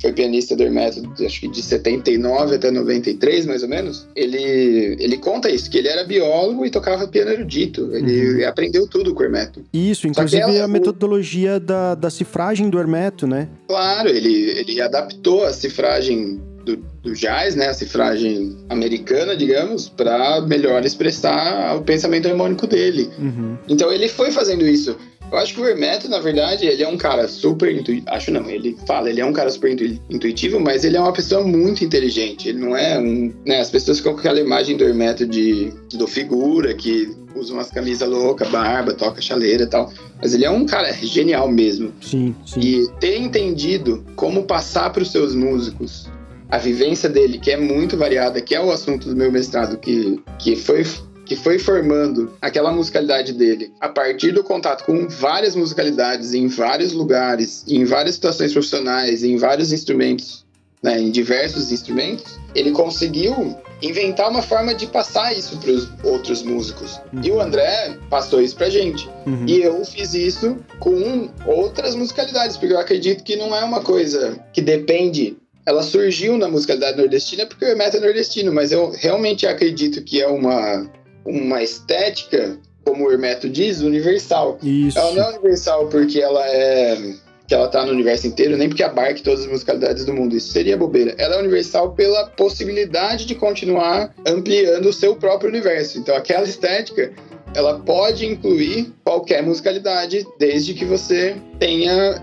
foi pianista do Hermeto, acho que de 79 até 93, mais ou menos. Ele, ele conta isso, que ele era biólogo e tocava piano erudito. Ele uhum. aprendeu tudo com o Hermeto. Isso, inclusive ela, a metodologia o... da, da cifragem do Hermeto, né? Claro, ele, ele adaptou a cifragem do, do, jazz, né, a cifragem americana, digamos, para melhor expressar o pensamento harmônico dele. Uhum. Então ele foi fazendo isso. Eu acho que o Hermeto, na verdade, ele é um cara super intuitivo. Acho não, ele fala, ele é um cara super intuitivo, mas ele é uma pessoa muito inteligente. Ele não é um. Né, as pessoas ficam com aquela imagem do Hermeto de, do figura, que usa umas camisas loucas, barba, toca chaleira e tal. Mas ele é um cara genial mesmo. Sim, sim. E ter entendido como passar para os seus músicos a vivência dele, que é muito variada, que é o assunto do meu mestrado, que, que foi que foi formando aquela musicalidade dele a partir do contato com várias musicalidades em vários lugares, em várias situações profissionais, em vários instrumentos, né, em diversos instrumentos, ele conseguiu inventar uma forma de passar isso para os outros músicos. Uhum. E o André passou isso pra gente. Uhum. E eu fiz isso com outras musicalidades, porque eu acredito que não é uma coisa que depende ela surgiu na musicalidade nordestina porque o Hermeto é nordestino, mas eu realmente acredito que é uma, uma estética, como o Hermeto diz, universal. Isso. Ela não é universal porque ela é que ela tá no universo inteiro, nem porque abarque todas as musicalidades do mundo. Isso seria bobeira. Ela é universal pela possibilidade de continuar ampliando o seu próprio universo. Então, aquela estética, ela pode incluir qualquer musicalidade, desde que você tenha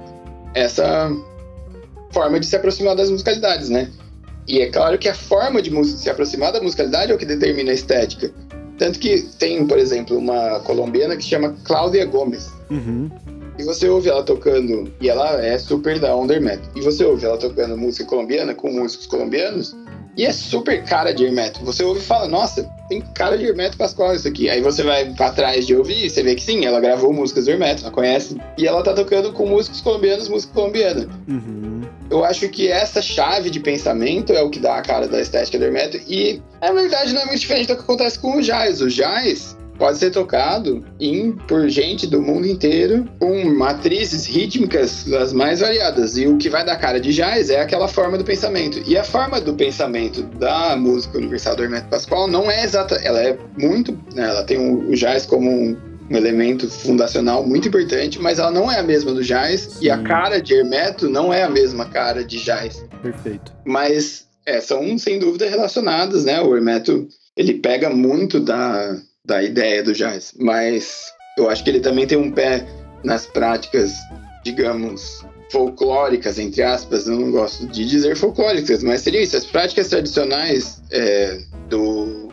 essa forma de se aproximar das musicalidades, né? E é claro que a forma de se aproximar da musicalidade é o que determina a estética. Tanto que tem, por exemplo, uma colombiana que chama Cláudia Gomes. Uhum. E você ouve ela tocando, e ela é super da under metal. E você ouve ela tocando música colombiana com músicos colombianos, e é super cara de Hermeto. Você ouve e fala, nossa, tem cara de Hermeto Pascoal isso aqui. Aí você vai pra trás de ouvir e você vê que sim, ela gravou músicas do Hermeto, ela conhece. E ela tá tocando com músicos colombianos, música colombiana. Uhum. Eu acho que essa chave de pensamento é o que dá a cara da estética do Hermeto. E, na verdade, não é muito diferente do que acontece com o jazz. O jazz, pode ser tocado em, por gente do mundo inteiro com matrizes rítmicas das mais variadas. E o que vai dar cara de jazz é aquela forma do pensamento. E a forma do pensamento da música universal do Hermeto Pascoal não é exata, ela é muito, né, ela tem o jazz como um, um elemento fundacional muito importante, mas ela não é a mesma do jazz Sim. e a cara de Hermeto não é a mesma cara de jazz. Perfeito. Mas é, são sem dúvida relacionadas, né? O Hermeto ele pega muito da da ideia do jazz, mas eu acho que ele também tem um pé nas práticas, digamos, folclóricas, entre aspas, eu não gosto de dizer folclóricas, mas seria isso, as práticas tradicionais é, do,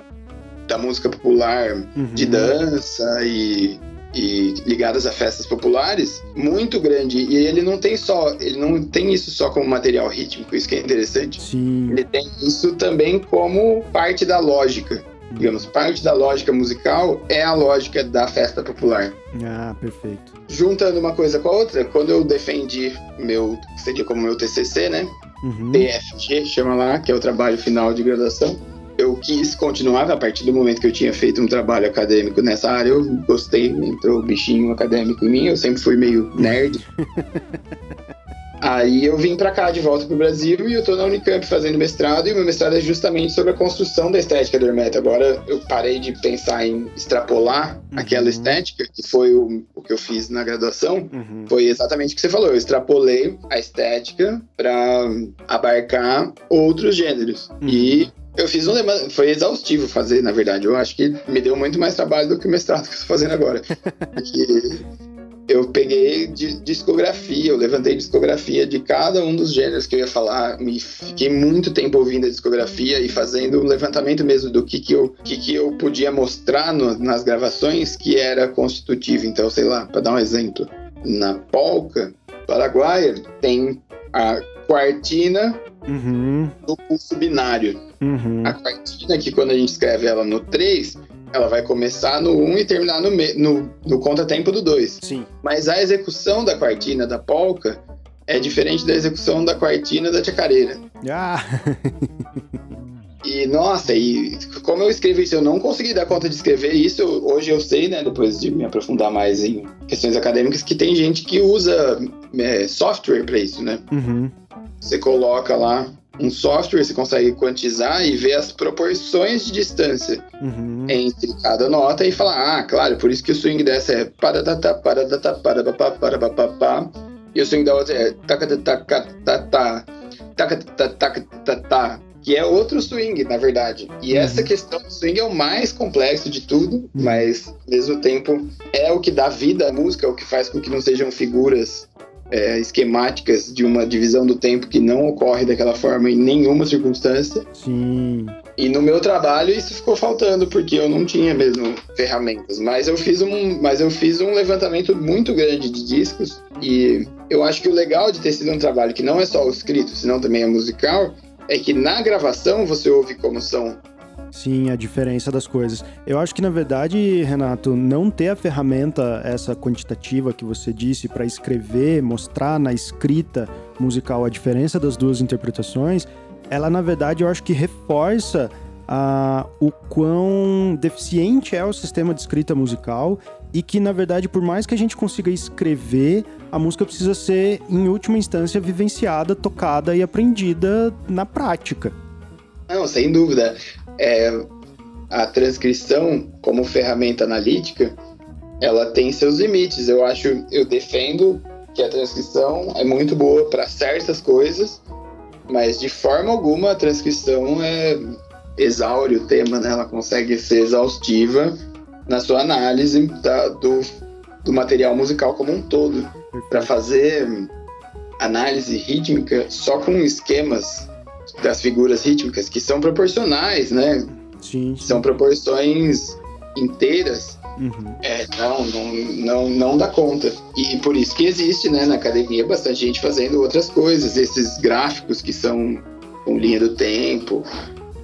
da música popular, uhum. de dança e, e ligadas a festas populares, muito grande. E ele não tem só, ele não tem isso só como material rítmico, isso que é interessante. Sim. Ele tem isso também como parte da lógica digamos, parte da lógica musical é a lógica da festa popular. Ah, perfeito. Juntando uma coisa com a outra, quando eu defendi meu, seria como meu TCC, né? Uhum. TFG, chama lá, que é o trabalho final de graduação. Eu quis continuar a partir do momento que eu tinha feito um trabalho acadêmico nessa área. Eu gostei, entrou o bichinho acadêmico em mim. Eu sempre fui meio nerd. Aí eu vim para cá de volta pro Brasil e eu tô na Unicamp fazendo mestrado e o meu mestrado é justamente sobre a construção da estética do Hermeto. Agora eu parei de pensar em extrapolar uhum. aquela estética, que foi o, o, que eu fiz na graduação. Uhum. Foi exatamente o que você falou. Eu extrapolei a estética para abarcar outros gêneros. Uhum. E eu fiz um foi exaustivo fazer, na verdade. Eu acho que me deu muito mais trabalho do que o mestrado que eu tô fazendo agora. Porque eu peguei de discografia, eu levantei discografia de cada um dos gêneros que eu ia falar, e fiquei muito tempo ouvindo a discografia e fazendo um levantamento mesmo do que, que, eu, que, que eu podia mostrar no, nas gravações que era constitutivo. Então, sei lá, para dar um exemplo, na polca paraguaia tem a quartina uhum. do pulso binário. Uhum. A quartina, que quando a gente escreve ela no 3, ela vai começar no 1 e terminar no, me, no, no contratempo do 2. Sim. Mas a execução da quartina da polca é diferente da execução da quartina da chacareira. Ah! e, nossa, e como eu escrevo isso, eu não consegui dar conta de escrever isso. Hoje eu sei, né, depois de me aprofundar mais em questões acadêmicas, que tem gente que usa é, software para isso, né? Uhum. Você coloca lá um software você consegue quantizar e ver as proporções de distância uhum. entre cada nota e falar, ah, claro, por isso que o swing dessa é paradatá, paradatá, parabapá, parabapá, e o swing da outra é tacatatacatatá, tacatatacatatá, que é outro swing, na verdade. E uhum. essa questão do swing é o mais complexo de tudo, uhum. mas, ao mesmo tempo, é o que dá vida à música, é o que faz com que não sejam figuras é, esquemáticas de uma divisão do tempo que não ocorre daquela forma em nenhuma circunstância. Sim. E no meu trabalho isso ficou faltando porque eu não tinha mesmo ferramentas, mas eu fiz um, mas eu fiz um levantamento muito grande de discos e eu acho que o legal de ter sido um trabalho que não é só o escrito, senão também é musical, é que na gravação você ouve como são Sim, a diferença das coisas. Eu acho que, na verdade, Renato, não ter a ferramenta, essa quantitativa que você disse, para escrever, mostrar na escrita musical a diferença das duas interpretações, ela, na verdade, eu acho que reforça ah, o quão deficiente é o sistema de escrita musical e que, na verdade, por mais que a gente consiga escrever, a música precisa ser, em última instância, vivenciada, tocada e aprendida na prática. Não, sem dúvida. É, a transcrição como ferramenta analítica, ela tem seus limites. Eu acho, eu defendo que a transcrição é muito boa para certas coisas, mas de forma alguma a transcrição é exaure o tema, né? Ela consegue ser exaustiva na sua análise da- do, do material musical como um todo. Para fazer análise rítmica só com esquemas das figuras rítmicas que são proporcionais, né? Sim, sim. São proporções inteiras. Uhum. É, não, não, não, não dá conta. E por isso que existe, né, na academia, bastante gente fazendo outras coisas, esses gráficos que são com linha do tempo.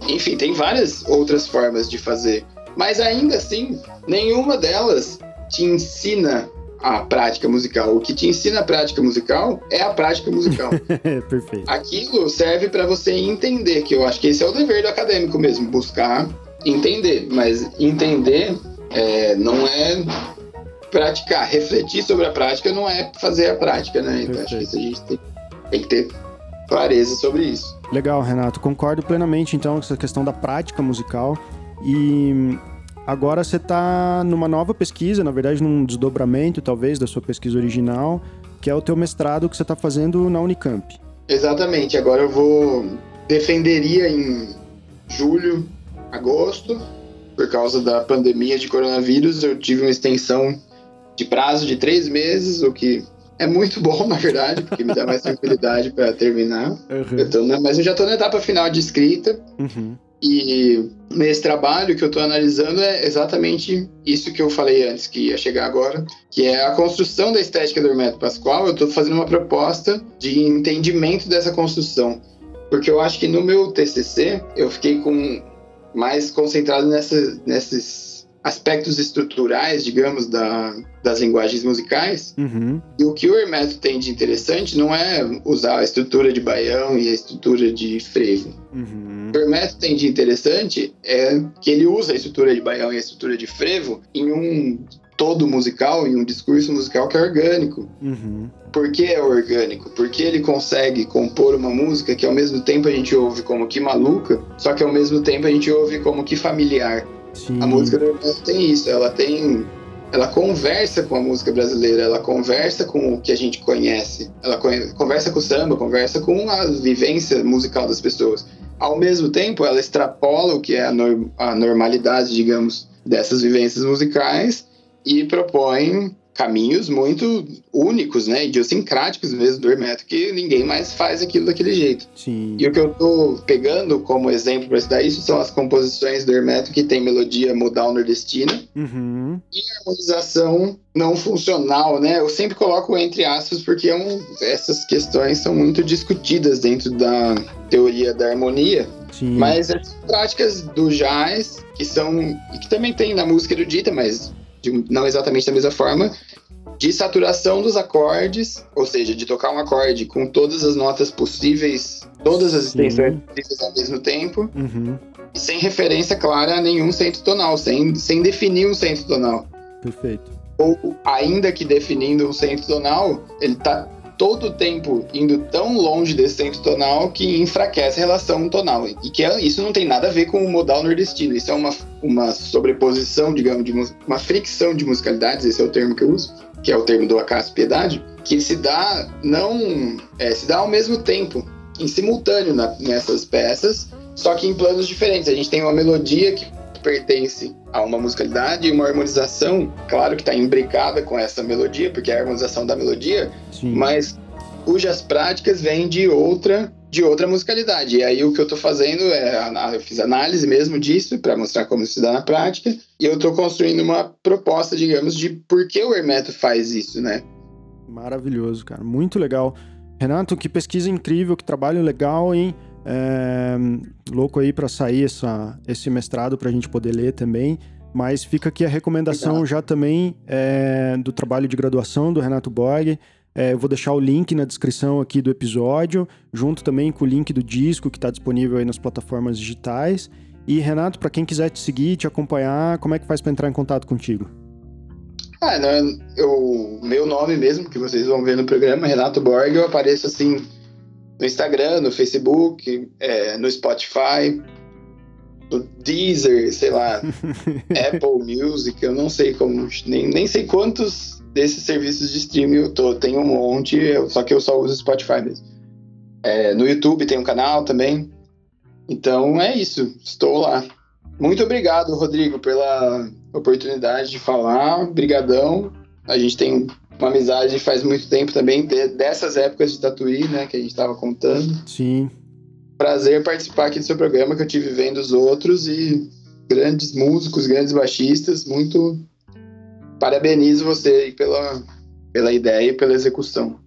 Enfim, tem várias outras formas de fazer. Mas ainda assim, nenhuma delas te ensina a prática musical. O que te ensina a prática musical é a prática musical. Perfeito. Aquilo serve para você entender, que eu acho que esse é o dever do acadêmico mesmo, buscar entender. Mas entender é, não é praticar, refletir sobre a prática não é fazer a prática, né? Então acho que isso a gente tem, tem que ter clareza sobre isso. Legal, Renato. Concordo plenamente, então, com essa questão da prática musical. E agora você está numa nova pesquisa, na verdade, num desdobramento, talvez, da sua pesquisa original, que é o teu mestrado que você está fazendo na Unicamp. Exatamente. Agora eu vou defenderia em julho, agosto, por causa da pandemia de coronavírus, eu tive uma extensão de prazo de três meses, o que é muito bom, na verdade, porque me dá mais tranquilidade para terminar. Eu tô mas eu já estou na etapa final de escrita. Uhum. E nesse trabalho que eu estou analisando é exatamente isso que eu falei antes, que ia chegar agora, que é a construção da estética do Hermeto Pascoal. Eu estou fazendo uma proposta de entendimento dessa construção, porque eu acho que no meu TCC eu fiquei com mais concentrado nessa, nesses aspectos estruturais, digamos, da, das linguagens musicais. Uhum. E o que o Hermeto tem de interessante não é usar a estrutura de baião e a estrutura de frevo. Uhum. O que o Hermeto tem de interessante é que ele usa a estrutura de baião e a estrutura de frevo em um todo musical, em um discurso musical que é orgânico. Uhum. Por que é orgânico? Porque ele consegue compor uma música que ao mesmo tempo a gente ouve como que maluca, só que ao mesmo tempo a gente ouve como que familiar. Sim. A música do tem isso, ela tem. Ela conversa com a música brasileira, ela conversa com o que a gente conhece, ela conversa com o samba, conversa com a vivência musical das pessoas. Ao mesmo tempo, ela extrapola o que é a, a normalidade, digamos, dessas vivências musicais e propõe caminhos muito únicos, né, idiosincráticos mesmo do Hermeto, que ninguém mais faz aquilo daquele jeito. Sim. E o que eu tô pegando como exemplo para estudar isso são as composições do Hermeto que tem melodia modal nordestina Uhum. e harmonização não funcional, né? Eu sempre coloco entre aspas porque é um- essas questões são muito discutidas dentro da teoria da harmonia, Sim. mas as práticas do jazz que são e que também tem na música erudita, mas de- não exatamente da mesma forma, de saturação dos acordes, ou seja, de tocar um acorde com todas as notas possíveis, todas as extensões possíveis ao mesmo tempo, Uhum. e sem referência clara a nenhum centro tonal, sem, sem definir um centro tonal. Perfeito. Ou, ainda que definindo um centro tonal, ele está todo o tempo indo tão longe desse centro tonal que enfraquece a relação tonal. E que é- isso não tem nada a ver com o modal nordestino. Isso é uma, uma sobreposição, digamos, de uma fricção de musicalidades, esse é o termo que eu uso, que é o termo do Acácio Piedade, que se dá não é, se dá ao mesmo tempo em simultâneo na, nessas peças, só que em planos diferentes. A gente tem uma melodia que pertence a uma musicalidade e uma harmonização, claro que está imbricada com essa melodia, porque é a harmonização da melodia, Sim. mas cujas práticas vêm de outra de outra musicalidade. E aí o que eu estou fazendo é eu fiz análise mesmo disso para mostrar como se dá na prática, e eu estou construindo uma proposta, digamos, de por que o Hermeto faz isso, né? Maravilhoso, cara, muito legal. Renato, que pesquisa incrível, que trabalho legal, hein? É, louco aí para sair essa, esse mestrado para a gente poder ler também. Mas fica aqui a recomendação Legal. já também é, do trabalho de graduação do Renato Borg. É, eu vou deixar o link na descrição aqui do episódio, junto também com o link do disco que está disponível aí nas plataformas digitais. E Renato, para quem quiser te seguir, te acompanhar, como é que faz para entrar em contato contigo? Ah, não, eu, meu nome mesmo, que vocês vão ver no programa, Renato Borg, eu apareço assim no Instagram, no Facebook, é, no Spotify, no Deezer, sei lá, Apple Music, eu não sei como, nem, nem sei quantos desses serviços de streaming eu tô, tem um monte, eu, só que eu só uso Spotify mesmo. É, no YouTube tem um canal também. Então é isso, estou lá. Muito obrigado, Rodrigo, pela oportunidade de falar. Obrigadão. A gente tem uma amizade faz muito tempo também, dessas épocas de Tatuí, né, que a gente estava contando. Sim. Prazer participar aqui do seu programa, que eu tive vendo os outros e grandes músicos, grandes baixistas. Muito parabenizo você aí pela, pela ideia e pela execução.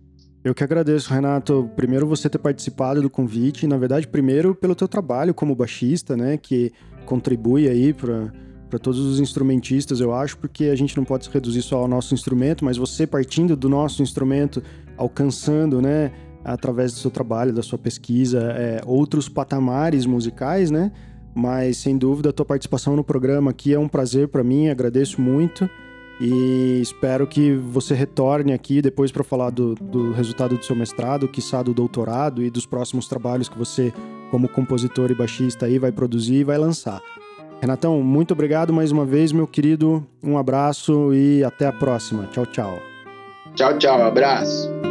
Eu que agradeço, Renato. Primeiro você ter participado do convite, na verdade, primeiro pelo teu trabalho como baixista, né, que contribui aí para para todos os instrumentistas, eu acho, porque a gente não pode reduzir só ao nosso instrumento, mas você partindo do nosso instrumento, alcançando, né, através do seu trabalho, da sua pesquisa, é, outros patamares musicais, né? Mas sem dúvida a tua participação no programa aqui é um prazer para mim, agradeço muito e espero que você retorne aqui depois para falar do, do, resultado do seu mestrado, quiçá do doutorado e dos próximos trabalhos que você, como compositor e baixista, aí vai produzir e vai lançar. Renatão, muito obrigado mais uma vez, meu querido. Um abraço e até a próxima. Tchau, tchau. Tchau, tchau. Abraço.